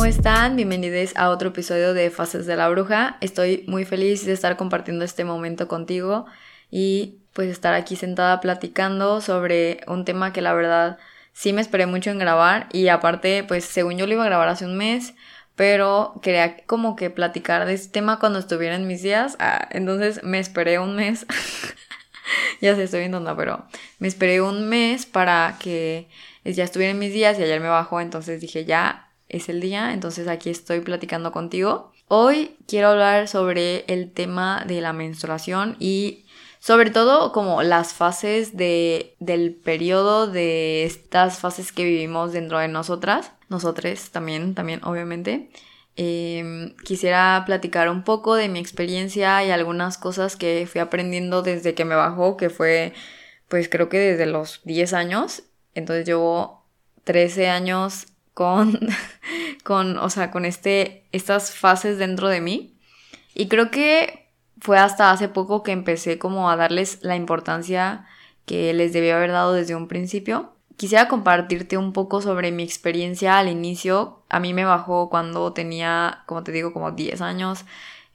¿cómo están? Bienvenidos a otro episodio de Fases de la Bruja. Estoy muy feliz de estar compartiendo este momento contigo y pues estar aquí sentada platicando sobre un tema que la verdad sí me esperé mucho en grabar y aparte pues según yo lo iba a grabar hace un mes, pero quería como que platicar de este tema cuando estuviera en mis días, ah, entonces me esperé un mes. ya sé, estoy viendo, pero me esperé un mes para que ya estuviera en mis días y ayer me bajó, entonces dije ya es el día, entonces aquí estoy platicando contigo. Hoy quiero hablar sobre el tema de la menstruación y sobre todo como las fases de, del periodo de estas fases que vivimos dentro de nosotras, nosotros también, también obviamente. Em, quisiera platicar un poco de mi experiencia y algunas cosas que fui aprendiendo desde que me bajó, que fue pues creo que desde los 10 años. Entonces llevo 13 años con, con, o sea, con este, estas fases dentro de mí. Y creo que fue hasta hace poco que empecé como a darles la importancia que les debía haber dado desde un principio. Quisiera compartirte un poco sobre mi experiencia al inicio. A mí me bajó cuando tenía, como te digo, como 10 años.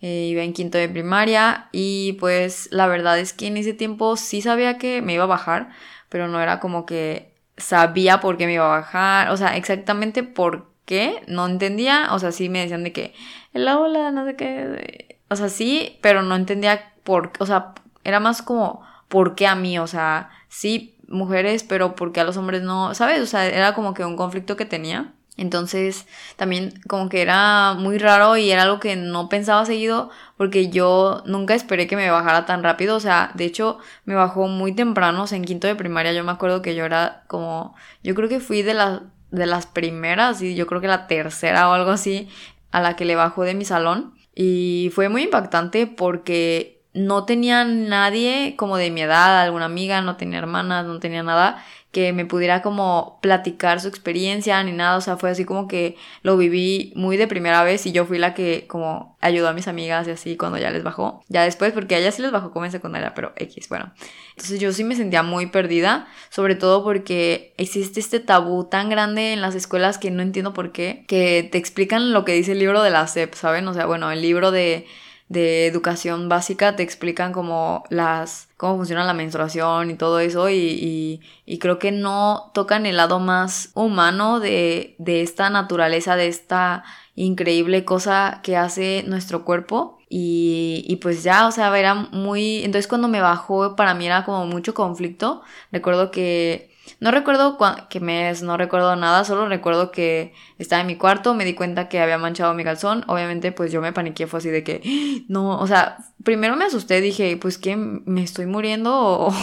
Eh, iba en quinto de primaria y pues la verdad es que en ese tiempo sí sabía que me iba a bajar, pero no era como que sabía por qué me iba a bajar, o sea, exactamente por qué, no entendía, o sea, sí me decían de que, el ola, no sé qué, o sea, sí, pero no entendía por o sea, era más como, ¿por qué a mí? O sea, sí, mujeres, pero ¿por qué a los hombres no? ¿Sabes? O sea, era como que un conflicto que tenía. Entonces, también como que era muy raro y era algo que no pensaba seguido porque yo nunca esperé que me bajara tan rápido. O sea, de hecho, me bajó muy temprano, o sea, en quinto de primaria. Yo me acuerdo que yo era como, yo creo que fui de, las de las primeras y yo creo que la tercera o algo así a la que le bajó de mi salón. Y fue muy impactante porque no tenía nadie como de mi edad, alguna amiga, no tenía hermanas, no tenía nada que me pudiera como platicar su experiencia ni nada, o sea, fue así como que lo viví muy de primera vez y yo fui la que como ayudó a mis amigas y así cuando ya les bajó. Ya después, porque a ellas sí les bajó como en secundaria, pero X, bueno. Entonces yo sí me sentía muy perdida, sobre todo porque existe este tabú tan grande en las escuelas que no entiendo por qué, que te explican lo que dice el libro de la SEP, ¿saben? O sea, bueno, el libro de de educación básica te explican como las cómo funciona la menstruación y todo eso y, y, creo que no tocan el lado más humano de, de esta naturaleza, de esta increíble cosa que hace nuestro cuerpo y, y, pues ya, o sea, era muy... Entonces cuando me bajó para mí era como mucho conflicto. Recuerdo que no recuerdo qué mes, no recuerdo nada, solo recuerdo que estaba en mi cuarto, me di cuenta que había manchado mi calzón, obviamente pues yo me paniqué, fue así de que, no, o sea, primero me asusté, dije, pues que me estoy muriendo o,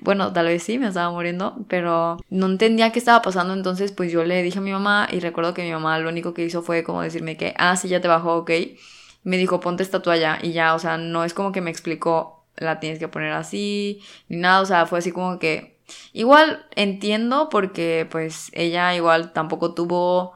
bueno, tal vez sí, me estaba muriendo, pero no entendía qué estaba pasando, entonces pues yo le dije a mi mamá y recuerdo que mi mamá lo único que hizo fue como decirme que, ah, sí, ya te bajó, ok, me dijo, ponte esta toalla y ya, o sea, no es como que me explicó, la tienes que poner así, ni nada, o sea, fue así como que Igual entiendo porque pues ella igual tampoco tuvo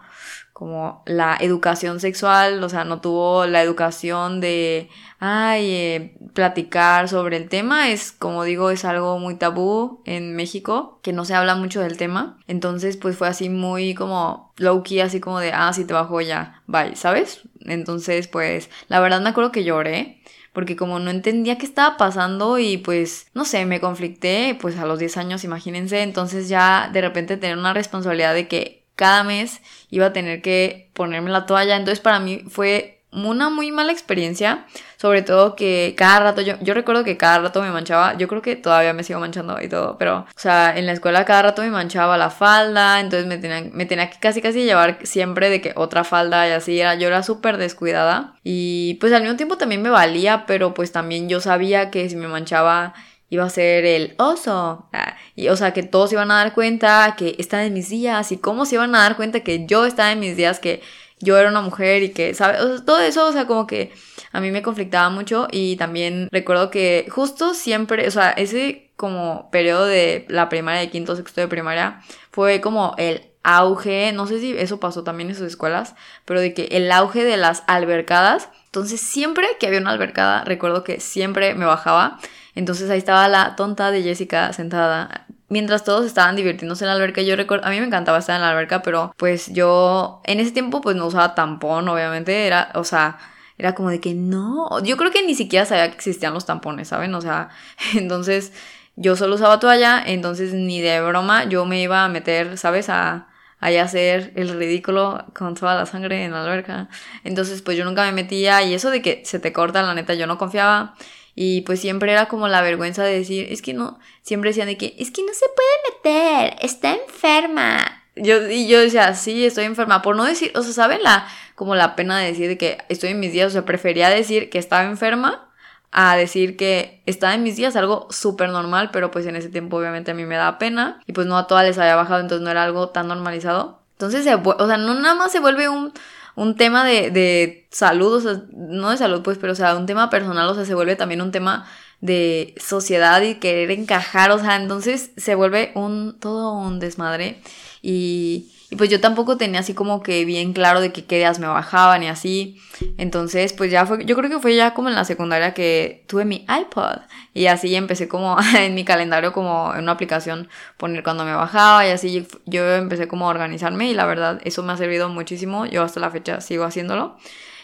como la educación sexual, o sea, no tuvo la educación de, ay, eh, platicar sobre el tema, es como digo, es algo muy tabú en México, que no se habla mucho del tema, entonces pues fue así muy como low key, así como de, ah, si te bajo ya, bye, ¿sabes? Entonces pues la verdad me acuerdo que lloré, porque como no entendía qué estaba pasando y pues, no sé, me conflicté, pues a los 10 años, imagínense, entonces ya de repente tener una responsabilidad de que cada mes iba a tener que ponerme la toalla, entonces para mí fue una muy mala experiencia, sobre todo que cada rato, yo, yo recuerdo que cada rato me manchaba, yo creo que todavía me sigo manchando y todo, pero, o sea, en la escuela cada rato me manchaba la falda, entonces me tenía, me tenía que casi casi llevar siempre de que otra falda y así, era, yo era súper descuidada y pues al mismo tiempo también me valía, pero pues también yo sabía que si me manchaba iba a ser el oso. Ah, y, o sea, que todos iban a dar cuenta que estaba en mis días y cómo se iban a dar cuenta que yo estaba en mis días, que yo era una mujer y que, ¿sabes? todo eso, o sea, como que a mí me conflictaba mucho y también recuerdo que justo siempre, o sea, ese como periodo de la primaria, de quinto, sexto de primaria, fue como el auge, no sé si eso pasó también en sus escuelas, pero de que el auge de las albercadas, entonces siempre que había una albercada, recuerdo que siempre me bajaba, entonces ahí estaba la tonta de Jessica sentada mientras todos estaban divirtiéndose en la alberca, yo recuerdo, a mí me encantaba estar en la alberca, pero pues yo en ese tiempo pues no usaba tampón, obviamente, era, o sea, era como de que no, yo creo que ni siquiera sabía que existían los tampones, ¿saben? O sea, entonces yo solo usaba toalla, entonces ni de broma yo me iba a meter, ¿sabes? A, a hacer el ridículo con toda la sangre en la alberca. Entonces pues yo nunca me metía y eso de que se te corta, la neta, yo no confiaba. Y pues siempre era como la vergüenza de decir, es que no, siempre decían de que, es que no se puede meter, está enferma. Yo, y yo decía, sí, estoy enferma, por no decir, o sea, ¿saben la, como la pena de decir de que estoy en mis días? O sea, prefería decir que estaba enferma a decir que estaba en mis días, algo súper normal, pero pues en ese tiempo obviamente a mí me da pena y pues no a todas les había bajado, entonces no era algo tan normalizado. Entonces, o sea, no nada más se vuelve un, un tema de, de salud, o sea, no de salud pues, pero o sea, un tema personal, o sea, se vuelve también un tema de sociedad y querer encajar, o sea, entonces se vuelve un todo un desmadre y y pues yo tampoco tenía así como que bien claro de que qué días me bajaban y así. Entonces, pues ya fue, yo creo que fue ya como en la secundaria que tuve mi iPod. Y así empecé como en mi calendario, como en una aplicación, poner cuando me bajaba y así yo empecé como a organizarme y la verdad eso me ha servido muchísimo. Yo hasta la fecha sigo haciéndolo.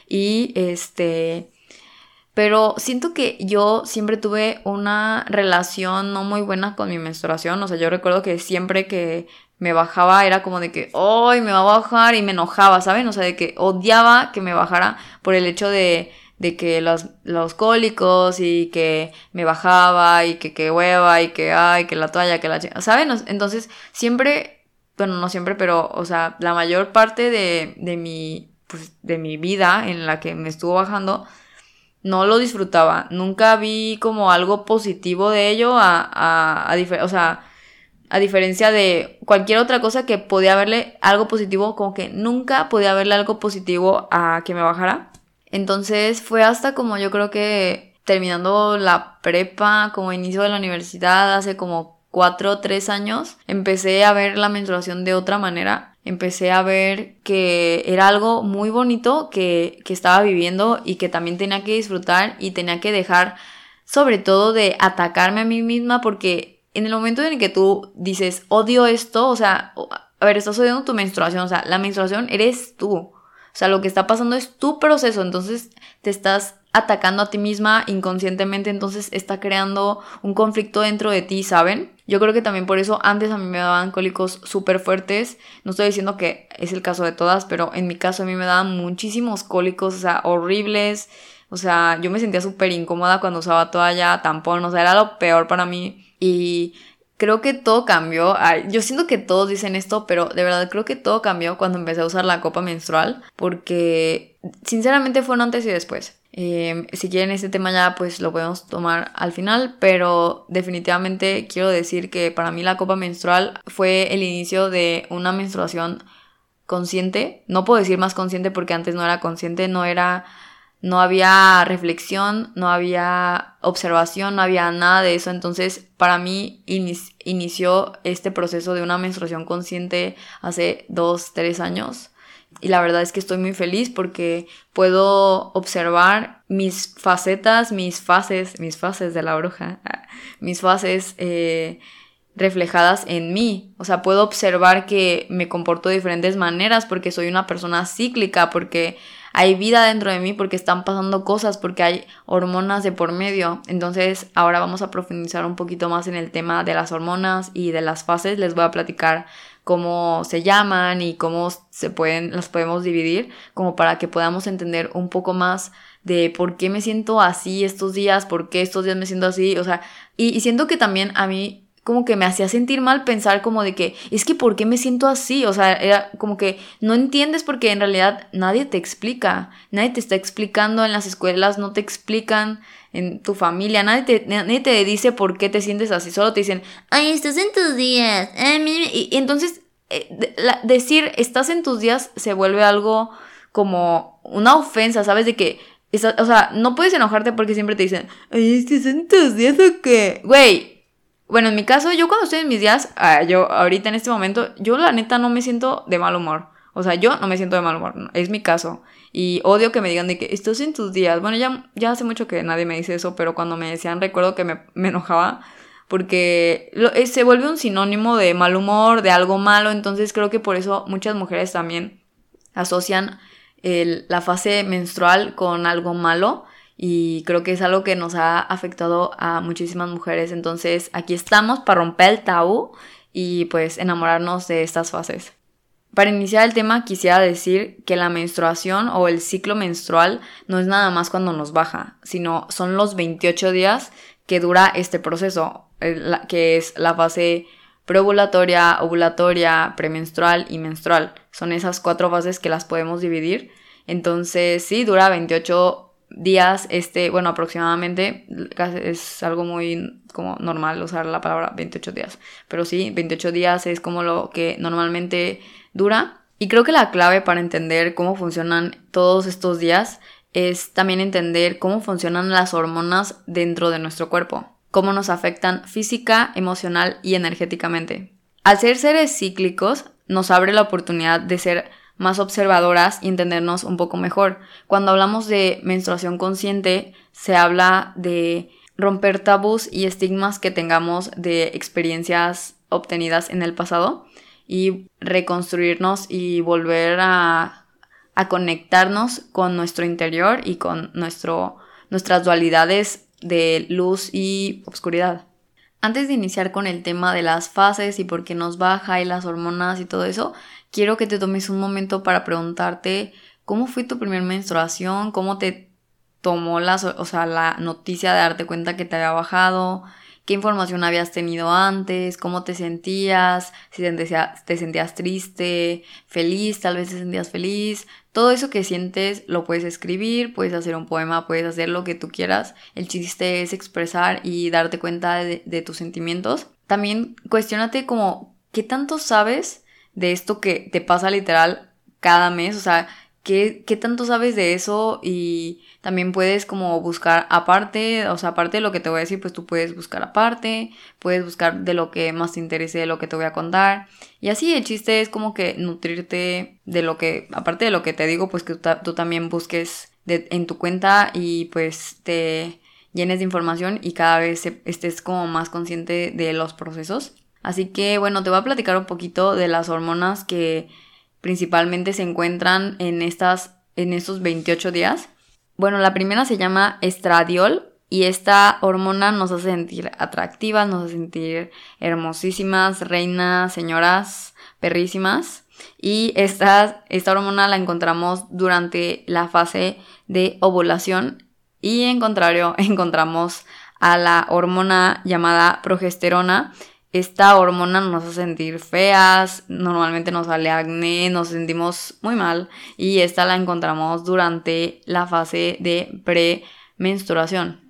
Y este... Pero siento que yo siempre tuve una relación no muy buena con mi menstruación. O sea, yo recuerdo que siempre que me bajaba era como de que, ¡ay, me va a bajar! Y me enojaba, ¿saben? O sea, de que odiaba que me bajara por el hecho de, de que los, los cólicos y que me bajaba y que, que hueva y que, ay, que la toalla, que la... ¿Saben? Entonces, siempre, bueno, no siempre, pero, o sea, la mayor parte de, de mi, pues, de mi vida en la que me estuvo bajando, no lo disfrutaba. Nunca vi como algo positivo de ello a, a, a o sea, a diferencia de cualquier otra cosa que podía verle algo positivo, como que nunca podía verle algo positivo a que me bajara. Entonces fue hasta como yo creo que terminando la prepa, como inicio de la universidad, hace como cuatro o tres años, empecé a ver la menstruación de otra manera. Empecé a ver que era algo muy bonito que, que estaba viviendo y que también tenía que disfrutar y tenía que dejar sobre todo de atacarme a mí misma porque en el momento en el que tú dices, odio esto, o sea, a ver, estás odiando tu menstruación, o sea, la menstruación eres tú. O sea, lo que está pasando es tu proceso, entonces te estás atacando a ti misma inconscientemente, entonces está creando un conflicto dentro de ti, ¿saben? Yo creo que también por eso antes a mí me daban cólicos súper fuertes. No estoy diciendo que es el caso de todas, pero en mi caso a mí me daban muchísimos cólicos, o sea, horribles. O sea, yo me sentía súper incómoda cuando usaba toalla, tampón, o sea, era lo peor para mí. Y creo que todo cambió. yo siento que todos dicen esto, pero de verdad creo que todo cambió cuando empecé a usar la copa menstrual, porque sinceramente fueron antes y después. Em, si quieren este tema ya pues lo podemos tomar al final, pero definitivamente quiero decir que para mí la copa menstrual fue el inicio de una menstruación consciente. No puedo decir más consciente porque antes no era consciente, no era no había reflexión, no había observación, no había nada de eso. Entonces, para mí inició este proceso de una menstruación consciente hace dos, tres años. Y la verdad es que estoy muy feliz porque puedo observar mis facetas, mis fases, mis fases de la bruja, mis fases eh, reflejadas en mí. O sea, puedo observar que me comporto de diferentes maneras porque soy una persona cíclica, porque hay vida dentro de mí porque están pasando cosas, porque hay hormonas de por medio. Entonces ahora vamos a profundizar un poquito más en el tema de las hormonas y de las fases. Les voy a platicar cómo se llaman y cómo se pueden, las podemos dividir, como para que podamos entender un poco más de por qué me siento así estos días, por qué estos días me siento así, o sea, y, siento que también a mí como que me hacía sentir mal pensar como de que, es que ¿por qué me siento así? O sea, era como que no entiendes porque en realidad nadie te explica, nadie te está explicando en las escuelas, no te explican en tu familia, nadie te, nadie te dice por qué te sientes así, solo te dicen, ay, estás en tus días. Y, entonces, eh, decir estás en tus días se vuelve algo como una ofensa, ¿sabes? De que, o sea, no puedes enojarte porque siempre te dicen, ay, estás en tus días o qué. Güey, bueno, en mi caso, yo cuando estoy en mis días, ah, yo ahorita en este momento, yo la neta no me siento de mal humor. O sea, yo no me siento de mal humor, es mi caso. Y odio que me digan de que estás en tus días. Bueno, ya, hace mucho que nadie me dice eso, pero cuando me decían, recuerdo que me, enojaba. porque eh, se vuelve un sinónimo de mal humor, de algo malo, entonces creo que por eso muchas mujeres también asocian la fase menstrual con algo malo y creo que es algo que nos ha afectado a muchísimas mujeres, entonces aquí estamos para romper el tabú y pues enamorarnos de estas fases. Para iniciar el tema quisiera decir que la menstruación o el ciclo menstrual no es nada más cuando nos baja, sino son los 28 días que dura este proceso, que es la fase preovulatoria, ovulatoria, premenstrual y menstrual. Son esas cuatro fases que las podemos dividir. Entonces, sí, dura 28 días, este, bueno, aproximadamente, es algo muy como normal usar la palabra 28 días, pero sí, 28 días es como lo que normalmente dura. Y creo que la clave para entender cómo funcionan todos estos días es también entender cómo funcionan las hormonas dentro de nuestro cuerpo, cómo nos afectan física, emocional y energéticamente. Al ser seres cíclicos, nos abre la oportunidad de ser más observadoras y entendernos un poco mejor. Cuando hablamos de menstruación consciente, se habla de romper tabús y estigmas que tengamos de experiencias obtenidas en el pasado y reconstruirnos y volver a, conectarnos con nuestro interior y con nuestro, nuestras dualidades de luz y oscuridad. Antes de iniciar con el tema de las fases y por qué nos baja y las hormonas y todo eso, quiero que te tomes un momento para preguntarte cómo fue tu primera menstruación, cómo te tomó la, o sea, la noticia de darte cuenta que te había bajado, qué información habías tenido antes, cómo te sentías, si te, sentías triste, feliz, tal vez te sentías feliz. Todo eso que sientes lo puedes escribir, puedes hacer un poema, puedes hacer lo que tú quieras. El chiste es expresar y darte cuenta de, tus sentimientos. También cuestionate como qué tanto sabes de esto que te pasa literal cada mes, o sea, ¿Qué, ¿qué, tanto sabes de eso? Y también puedes como buscar aparte, o sea, aparte de lo que te voy a decir, pues tú puedes buscar aparte, puedes buscar de lo que más te interese, de lo que te voy a contar. Y así el chiste es como que nutrirte de lo que, aparte de lo que te digo, pues que tú, también busques en tu cuenta y pues te llenes de información y cada vez estés como más consciente de los procesos. Así que bueno, te voy a platicar un poquito de las hormonas que principalmente se encuentran en, estas, en estos 28 días. Bueno, la primera se llama estradiol y esta hormona nos hace sentir atractivas, nos hace sentir hermosísimas, reinas, señoras, perrísimas. Y esta, esta hormona la encontramos durante la fase de ovulación y en contrario encontramos a la hormona llamada progesterona esta hormona nos hace sentir feas, normalmente nos sale acné, nos sentimos muy mal y esta la encontramos durante la fase de premenstruación.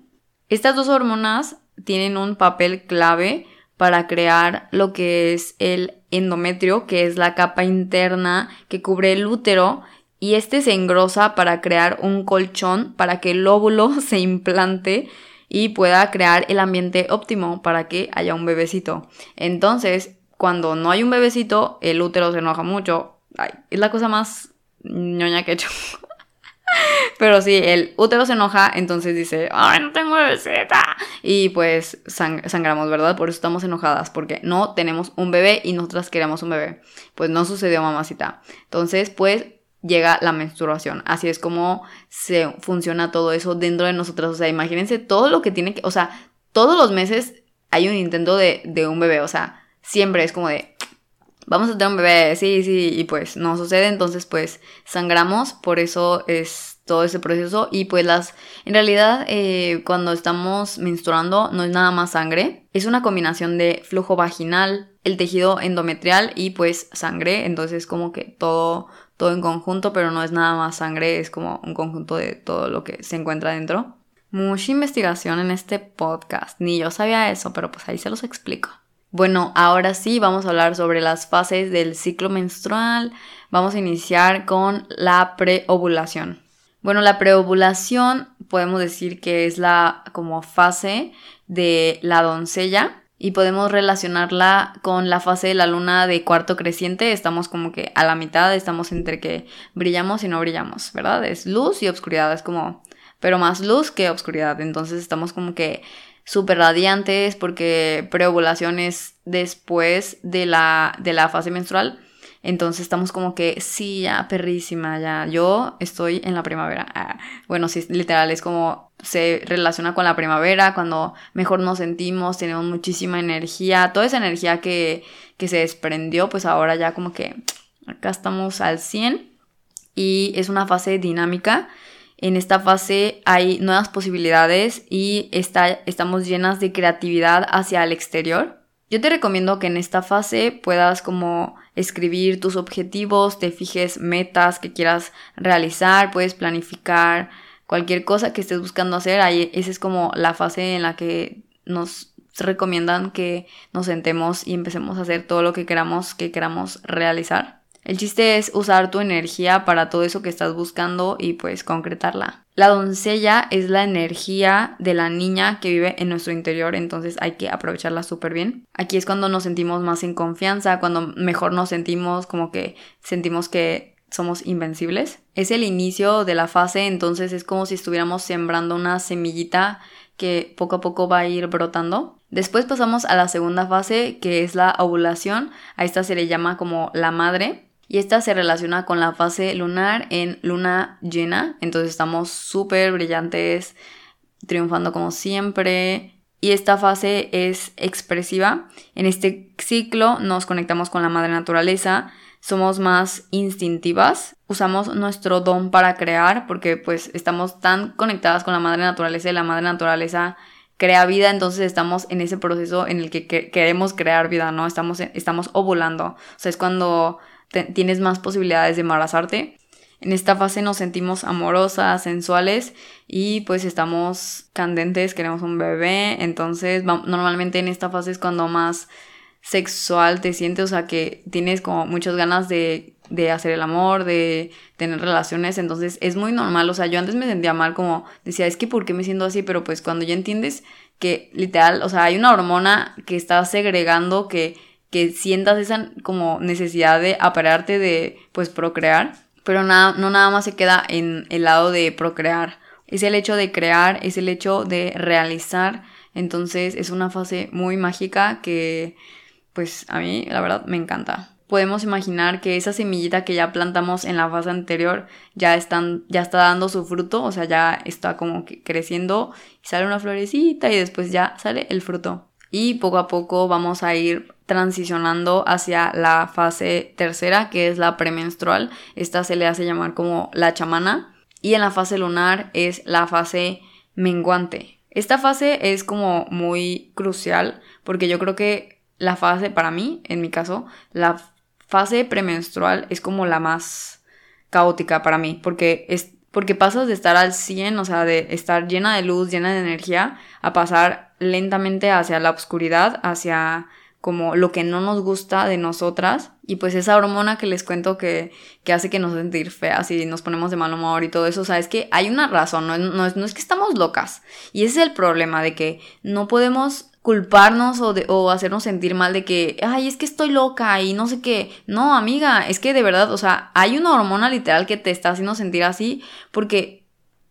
Estas dos hormonas tienen un papel clave para crear lo que es el endometrio, que es la capa interna que cubre el útero y este se engrosa para crear un colchón para que el óvulo se implante y pueda crear el ambiente óptimo para que haya un bebecito. Entonces, cuando no hay un bebecito, el útero se enoja mucho. es la cosa más ñoña que he hecho. Pero sí, el útero se enoja, entonces dice, ¡ay, no tengo bebecita! Y pues sangramos, ¿verdad? Por eso estamos enojadas, porque no tenemos un bebé y nosotras queremos un bebé. Pues no sucedió, mamacita. Entonces, pues llega la menstruación. Así es como se funciona todo eso dentro de nosotras. O sea, imagínense todo lo que tiene que, o sea, todos los meses hay un intento de, de un bebé. O sea, siempre es como de, vamos a tener un bebé, sí, sí, y pues no sucede. Entonces, pues sangramos, por eso es todo ese proceso y pues las en realidad eh, cuando estamos menstruando no es nada más sangre es una combinación de flujo vaginal el tejido endometrial y pues sangre entonces como que todo todo en conjunto, pero no es nada más sangre, es como un conjunto de todo lo que se encuentra dentro. Mucha investigación en este podcast, ni yo sabía eso, pero pues ahí se los explico. Bueno, ahora sí vamos a hablar sobre las fases del ciclo menstrual. Vamos a iniciar con la preovulación. Bueno, la preovulación podemos decir que es la como fase de la doncella y podemos relacionarla con la fase de la luna de cuarto creciente. Estamos como que a la mitad, estamos entre que brillamos y no brillamos, ¿verdad? Es luz y obscuridad, es como, pero más luz que obscuridad. Entonces estamos como que súper radiantes porque preovulación es después de la, de la fase menstrual. Entonces estamos como que, sí, ya, perrísima, ya, yo estoy en la primavera. Ah, bueno, sí, literal, es como se relaciona con la primavera, cuando mejor nos sentimos, tenemos muchísima energía, toda esa energía que, que se desprendió, pues ahora ya como que acá estamos al 100 y es una fase dinámica. En esta fase hay nuevas posibilidades y está, estamos llenas de creatividad hacia el exterior. Yo te recomiendo que en esta fase puedas como escribir tus objetivos, te fijes metas que quieras realizar, puedes planificar cualquier cosa que estés buscando hacer. Ahí, esa es como la fase en la que nos recomiendan que nos sentemos y empecemos a hacer todo lo que queramos que queramos realizar. El chiste es usar tu energía para todo eso que estás buscando y pues concretarla. La doncella es la energía de la niña que vive en nuestro interior, entonces hay que aprovecharla súper bien. Aquí es cuando nos sentimos más en confianza, cuando mejor nos sentimos, como que sentimos que somos invencibles. Es el inicio de la fase, entonces es como si estuviéramos sembrando una semillita que poco a poco va a ir brotando. Después pasamos a la segunda fase, que es la ovulación. A esta se le llama como la madre y esta se relaciona con la fase lunar en luna llena. Entonces estamos súper brillantes, triunfando como siempre. Y esta fase es expresiva. En este ciclo nos conectamos con la madre naturaleza. Somos más instintivas. Usamos nuestro don para crear porque pues estamos tan conectadas con la madre naturaleza y la madre naturaleza crea vida, entonces estamos en ese proceso en el que, queremos crear vida, ¿no? Estamos, estamos ovulando. O sea, es cuando tienes más posibilidades de embarazarte. En esta fase nos sentimos amorosas, sensuales y pues estamos candentes, queremos un bebé. Entonces normalmente en esta fase es cuando más sexual te sientes, o sea que tienes como muchas ganas de, de hacer el amor, de tener relaciones. Entonces es muy normal, o sea yo antes me sentía mal como decía, es que ¿por qué me siento así? Pero pues cuando ya entiendes que literal, o sea hay una hormona que está segregando que que sientas esa como necesidad de apararte de pues procrear, pero nada, no nada más se queda en el lado de procrear, es el hecho de crear, es el hecho de realizar, entonces es una fase muy mágica que pues a mí la verdad me encanta. Podemos imaginar que esa semillita que ya plantamos en la fase anterior ya, están, ya está dando su fruto, o sea, ya está como que creciendo y sale una florecita y después ya sale el fruto. Y poco a poco vamos a ir transicionando hacia la fase tercera, que es la premenstrual. Esta se le hace llamar como la chamana. Y en la fase lunar es la fase menguante. Esta fase es como muy crucial porque yo creo que la fase, para mí, en mi caso, la fase premenstrual es como la más caótica para mí porque es porque pasas de estar al 100, o sea, de estar llena de luz, llena de energía, a pasar lentamente hacia la oscuridad, hacia como lo que no nos gusta de nosotras y pues esa hormona que les cuento que, que hace que nos sentir feas y nos ponemos de mal humor y todo eso, o sea, es que hay una razón, no, no, no es que estamos locas y ese es el problema de que no podemos culparnos o, de, o hacernos sentir mal de que, ay, es que estoy loca y no sé qué. No, amiga, es que de verdad, o sea, hay una hormona literal que te está haciendo sentir así porque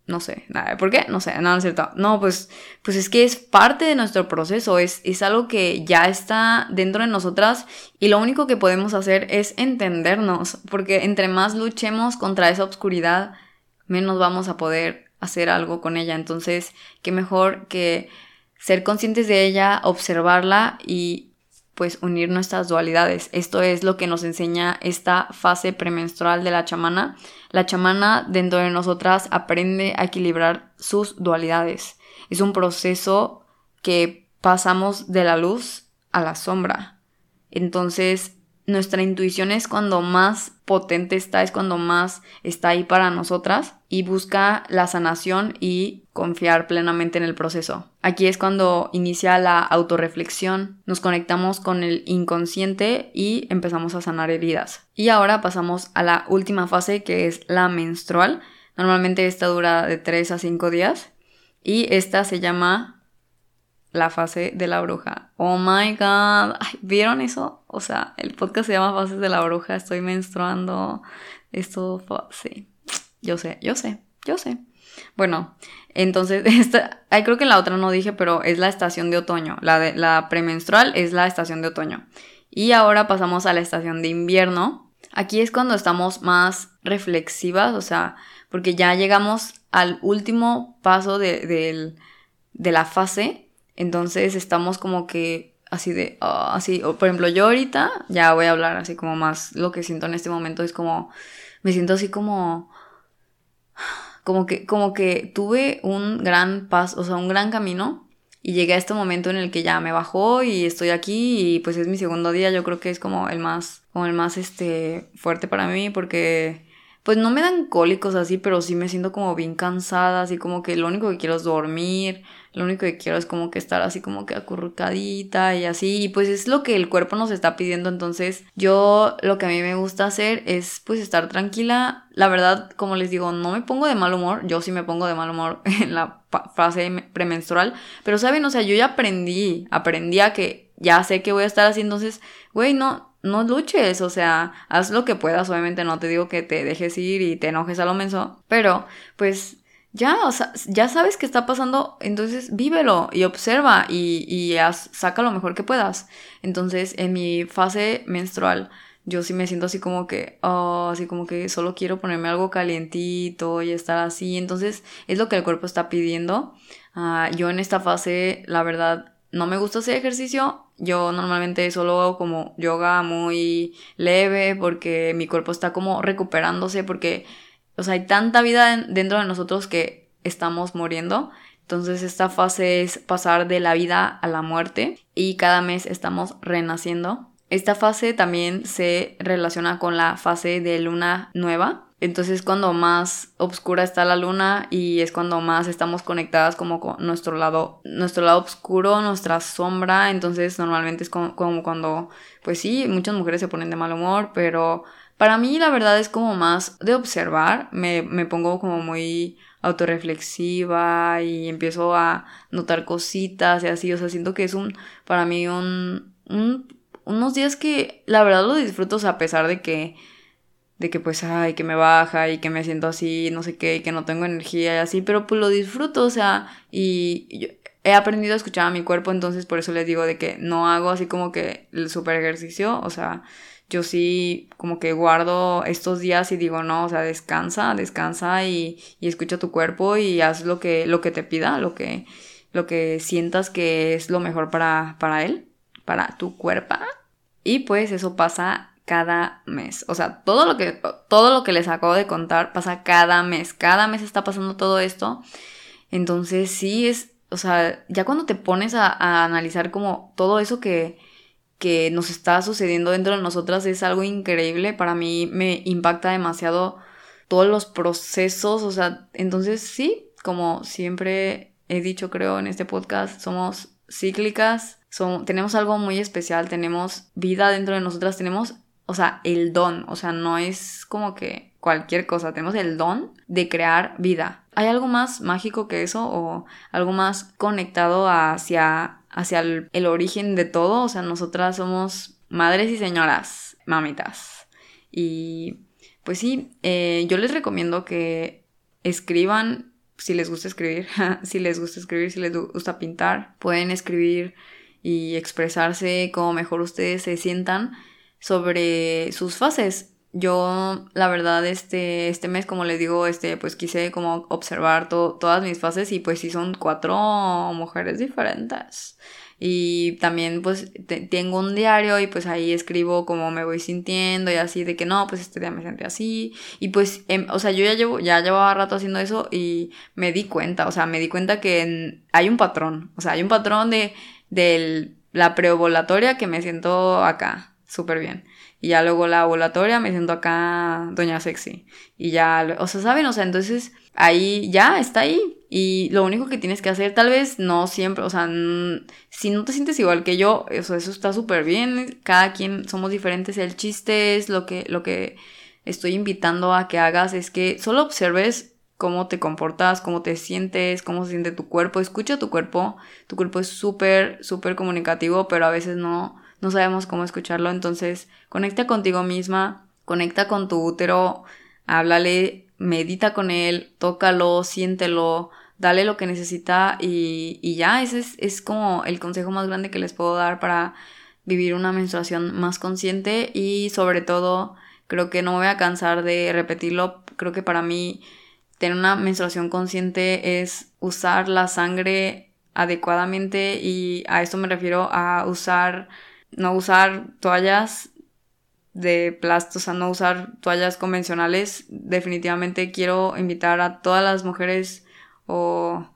no sé, nada, ¿por qué? No sé, no, es cierto. No, pues, pues es que es parte de nuestro proceso, es, es algo que ya está dentro de nosotras y lo único que podemos hacer es entendernos, porque entre más luchemos contra esa oscuridad, menos vamos a poder hacer algo con ella. Entonces, qué mejor que ser conscientes de ella, observarla y pues unir nuestras dualidades. Esto es lo que nos enseña esta fase premenstrual de la chamana. La chamana dentro de nosotras aprende a equilibrar sus dualidades. Es un proceso que pasamos de la luz a la sombra. Entonces, nuestra intuición es cuando más potente está, es cuando más está ahí para nosotras y busca la sanación y confiar plenamente en el proceso. Aquí es cuando inicia la autorreflexión, nos conectamos con el inconsciente y empezamos a sanar heridas. Y ahora pasamos a la última fase que es la menstrual. Normalmente esta dura de 3 a 5 días y esta se llama la fase de la bruja. Oh my god. ¿Vieron eso? O sea, el podcast se llama Fases de la bruja. Estoy menstruando. Esto, sí. Yo sé, yo sé, yo sé. Bueno, entonces, esta, creo que la otra no dije, pero es la estación de otoño. La, de, la premenstrual es la estación de otoño. Y ahora pasamos a la estación de invierno. Aquí es cuando estamos más reflexivas, o sea, porque ya llegamos al último paso de, de la fase. Entonces estamos como que así de, ah, así, o, por ejemplo, yo ahorita ya voy a hablar así como más lo que siento en este momento es como, me siento así como, como que, como que tuve un gran paso, o sea, un gran camino y llegué a este momento en el que ya me bajó y estoy aquí y pues es mi segundo día, yo creo que es como el más, como el más, este, fuerte para mí porque pues no me dan cólicos así, pero sí me siento como bien cansada, así como que lo único que quiero es dormir, lo único que quiero es como que estar así como que acurrucadita y así, y pues es lo que el cuerpo nos está pidiendo, entonces yo lo que a mí me gusta hacer es pues estar tranquila, la verdad, como les digo, no me pongo de mal humor, yo sí me pongo de mal humor en la fase premenstrual, pero saben, o sea, yo ya aprendí, aprendí a que ya sé que voy a estar así, entonces, güey, no, no luches, o sea, haz lo que puedas, obviamente no te digo que te dejes ir y te enojes a lo menso, pero pues ya, o sea, ya sabes qué está pasando, entonces vívelo y observa y, y haz, saca lo mejor que puedas. Entonces, en mi fase menstrual, yo sí me siento así como que, oh, así como que solo quiero ponerme algo calientito y estar así, entonces es lo que el cuerpo está pidiendo. Ah, yo en esta fase, la verdad, no me gusta hacer ejercicio. Yo normalmente solo hago como yoga muy leve porque mi cuerpo está como recuperándose porque, o sea, hay tanta vida dentro de nosotros que estamos muriendo. Entonces esta fase es pasar de la vida a la muerte y cada mes estamos renaciendo. Esta fase también se relaciona con la fase de luna nueva, entonces cuando más oscura está la luna y es cuando más estamos conectadas como con nuestro lado, nuestro lado oscuro, nuestra sombra. Entonces normalmente es como, cuando, pues sí, muchas mujeres se ponen de mal humor, pero para mí la verdad es como más de observar. Me, me pongo como muy autorreflexiva y empiezo a notar cositas y así. O sea, siento que es un, para mí un, un unos días que la verdad lo disfruto, a pesar de que de que pues, ay, que me baja y que me siento así, no sé qué, y que no tengo energía y así, pero pues lo disfruto, o sea, y he aprendido a escuchar a mi cuerpo, entonces por eso les digo de que no hago así como que el super ejercicio, o sea, yo sí como que guardo estos días y digo, no, o sea, descansa, descansa y, y escucha tu cuerpo y haz lo que, lo que te pida, lo que, lo que sientas que es lo mejor para, para él, para tu cuerpo. Y pues eso pasa cada mes. O sea, todo lo que, todo lo que les acabo de contar pasa cada mes. Cada mes está pasando todo esto. Entonces sí es, o sea, ya cuando te pones a, analizar como todo eso que, que nos está sucediendo dentro de nosotras es algo increíble. Para mí me impacta demasiado todos los procesos. O sea, entonces sí, como siempre he dicho creo en este podcast, somos cíclicas. tenemos algo muy especial, tenemos vida dentro de nosotras, tenemos o sea, el don, o sea, no es como que cualquier cosa, tenemos el don de crear vida. ¿Hay algo más mágico que eso o algo más conectado hacia, hacia el, origen de todo? O sea, nosotras somos madres y señoras, mamitas. Y pues sí, eh, yo les recomiendo que escriban si les gusta escribir, si les gusta escribir, si les gusta pintar, pueden escribir y expresarse como mejor ustedes se sientan sobre sus fases. Yo, la verdad, este, este mes, como les digo, este, pues quise como observar todas mis fases y pues sí son cuatro mujeres diferentes. Y también pues tengo un diario y pues ahí escribo cómo me voy sintiendo y así de que no, pues este día me sentí así. Y pues, em, o sea, yo ya llevo, ya llevaba rato haciendo eso y me di cuenta, o sea, me di cuenta que hay un patrón, o sea, hay un patrón de, de la preovulatoria que me siento acá súper bien. Y ya luego la ovulatoria me siento acá doña sexy. Y ya, o sea, ¿saben? O sea, entonces ahí ya está ahí. Y lo único que tienes que hacer, tal vez no siempre, o sea, si no te sientes igual que yo, eso, eso está súper bien. Cada quien somos diferentes. El chiste es lo que, lo que estoy invitando a que hagas, es que solo observes cómo te comportas, cómo te sientes, cómo se siente tu cuerpo. Escucha tu cuerpo. Tu cuerpo es súper, súper comunicativo, pero a veces no no sabemos cómo escucharlo, entonces conecta contigo misma, conecta con tu útero, háblale medita con él, tócalo, siéntelo, dale lo que necesita y, y ya, ese es, es como el consejo más grande que les puedo dar para vivir una menstruación más consciente y sobre todo creo que no me voy a cansar de repetirlo, creo que para mí tener una menstruación consciente es usar la sangre adecuadamente y a esto me refiero a usar, no usar toallas de plástico, o sea, no usar toallas convencionales. Definitivamente quiero invitar a todas las mujeres o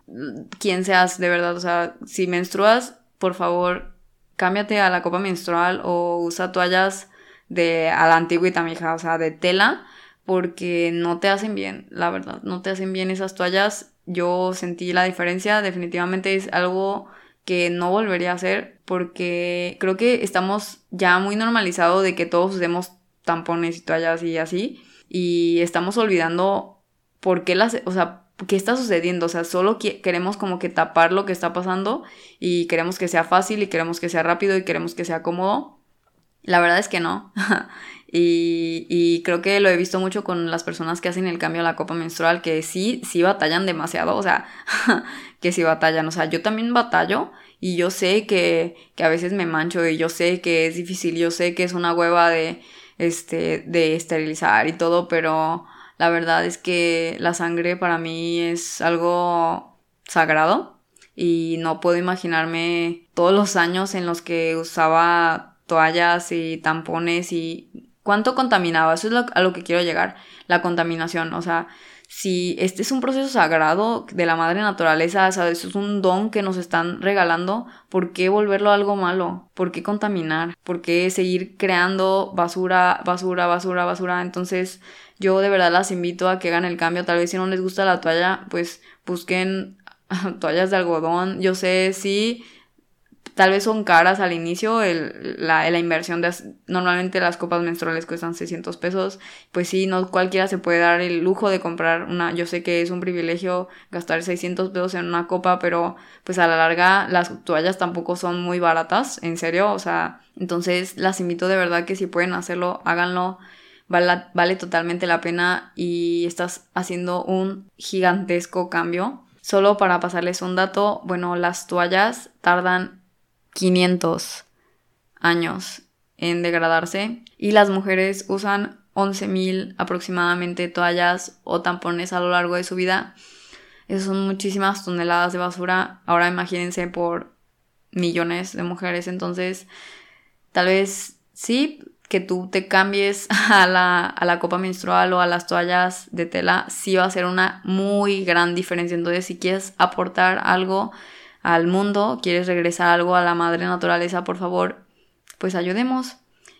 quien seas de verdad, o sea, si menstruas, por favor, cámbiate a la copa menstrual o usa toallas de a la antigüita, mija, o sea, de tela, porque no te hacen bien, la verdad, no te hacen bien esas toallas. Yo sentí la diferencia, definitivamente es algo que no volvería a hacer porque creo que estamos ya muy normalizados de que todos usemos tampones y toallas y así y estamos olvidando por qué las, o sea, qué está sucediendo, o sea, solo queremos como que tapar lo que está pasando y queremos que sea fácil y queremos que sea rápido y queremos que sea cómodo. La verdad es que no. y, creo que lo he visto mucho con las personas que hacen el cambio a la copa menstrual, que sí, sí batallan demasiado, o sea, que sí batallan, o sea, yo también batallo y yo sé que, que a veces me mancho y yo sé que es difícil, yo sé que es una hueva de, este, de esterilizar y todo, pero la verdad es que la sangre para mí es algo sagrado y no puedo imaginarme todos los años en los que usaba toallas y tampones y cuánto contaminaba. Eso es a lo que quiero llegar, la contaminación. O sea, si este es un proceso sagrado de la madre naturaleza, o sea, eso es un don que nos están regalando, ¿por qué volverlo algo malo? ¿Por qué contaminar? ¿Por qué seguir creando basura, basura, basura, basura? Entonces, yo de verdad las invito a que hagan el cambio. Tal vez si no les gusta la toalla, pues busquen toallas de algodón. Yo sé, sí, tal vez son caras al inicio, el, la, inversión de... Normalmente las copas menstruales cuestan 600 pesos. Pues sí, no cualquiera se puede dar el lujo de comprar una... Yo sé que es un privilegio gastar 600 pesos en una copa, pero pues a la larga las toallas tampoco son muy baratas, en serio. O sea, entonces las invito de verdad que si pueden hacerlo, háganlo vale, totalmente la pena y estás haciendo un gigantesco cambio. Solo para pasarles un dato, bueno, las toallas tardan 500 años en degradarse y las mujeres usan 11.000 aproximadamente toallas o tampones a lo largo de su vida. Esas son muchísimas toneladas de basura. Ahora imagínense por millones de mujeres. Entonces, tal vez sí, que tú te cambies a la, a la, copa menstrual o a las toallas de tela, sí va a ser una muy gran diferencia. Entonces, si quieres aportar algo al mundo, quieres regresar algo a la madre naturaleza, por favor, pues ayudemos.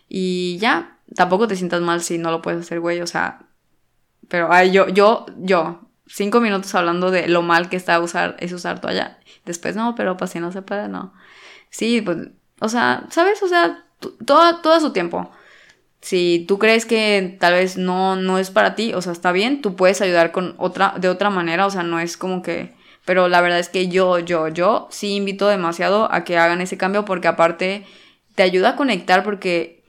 Y ya, tampoco te sientas mal si no lo puedes hacer, güey, o sea, pero ay, yo, yo, yo, cinco minutos hablando de lo mal que está usar, es usar toalla. Después, no, pero pues si no se puede, no. Sí, pues, o sea, ¿sabes? O sea, todo, todo su tiempo. Si tú crees que tal vez no, no es para ti, o sea, está bien, tú puedes ayudar con otra, de otra manera, o sea, no es como que... Pero la verdad es que yo, yo, yo sí invito demasiado a que hagan ese cambio porque aparte te ayuda a conectar porque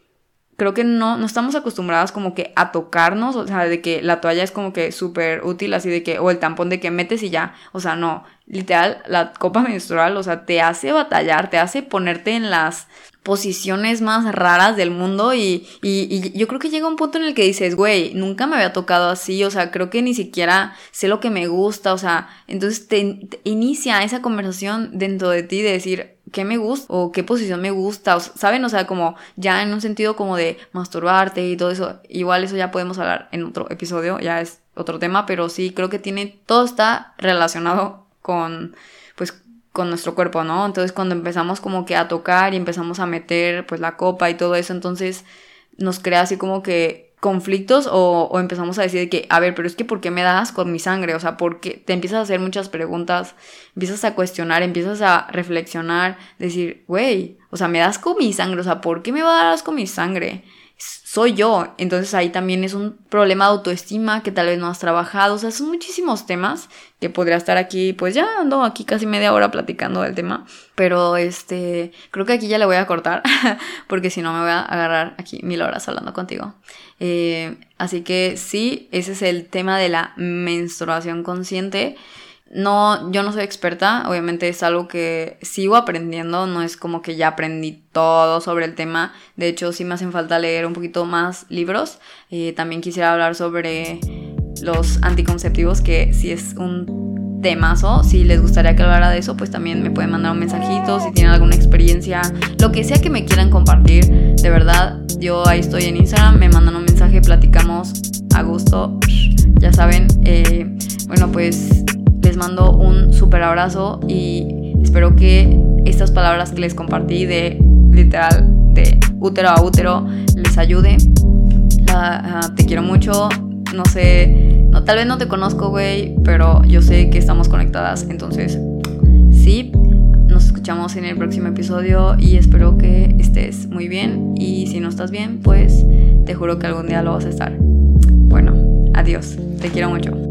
creo que no, no estamos acostumbradas como que a tocarnos, o sea, de que la toalla es como que súper útil, así de que, o el tampón de que metes y ya, o sea, no, literal, la copa menstrual, o sea, te hace batallar, te hace ponerte en las posiciones más raras del mundo y, y, yo creo que llega un punto en el que dices, güey, nunca me había tocado así, o sea, creo que ni siquiera sé lo que me gusta, o sea, entonces te, inicia esa conversación dentro de ti de decir, ¿qué me gusta? o qué posición me gusta, o, ¿saben? O sea, como ya en un sentido como de masturbarte y todo eso, igual eso ya podemos hablar en otro episodio, ya es otro tema, pero sí, creo que tiene, todo está relacionado con, pues, con nuestro cuerpo, ¿no? Entonces cuando empezamos como que a tocar y empezamos a meter pues la copa y todo eso, entonces nos crea así como que conflictos o, o, empezamos a decir que, a ver, pero es que ¿por qué me das con mi sangre? O sea, porque te empiezas a hacer muchas preguntas, empiezas a cuestionar, empiezas a reflexionar, decir, güey, o sea, me das con mi sangre, o sea, ¿por qué me va a dar con mi sangre? Soy yo. Entonces ahí también es un problema de autoestima que tal vez no has trabajado. O sea, son muchísimos temas que podría estar aquí, pues ya ando aquí casi media hora platicando del tema. Pero este, creo que aquí ya le voy a cortar porque si no me voy a agarrar aquí mil horas hablando contigo. Eh, así que sí, ese es el tema de la menstruación consciente. No, yo no soy experta, obviamente es algo que sigo aprendiendo, no es como que ya aprendí todo sobre el tema, de hecho sí me hacen falta leer un poquito más libros, eh, también quisiera hablar sobre los anticonceptivos, que si es un temazo, si les gustaría que hablara de eso, pues también me pueden mandar un mensajito, si tienen alguna experiencia, lo que sea que me quieran compartir, de verdad, yo ahí estoy en Instagram, me mandan un mensaje, platicamos a gusto, ya saben, eh, bueno pues mando un súper abrazo y espero que estas palabras que les compartí de literal de útero a útero les ayude. Ah, te quiero mucho. No sé, no, tal vez no te conozco, güey, pero yo sé que estamos conectadas. Entonces, sí, nos escuchamos en el próximo episodio y espero que estés muy bien. Y si no estás bien, pues te juro que algún día lo vas a estar. Bueno, adiós. Te quiero mucho.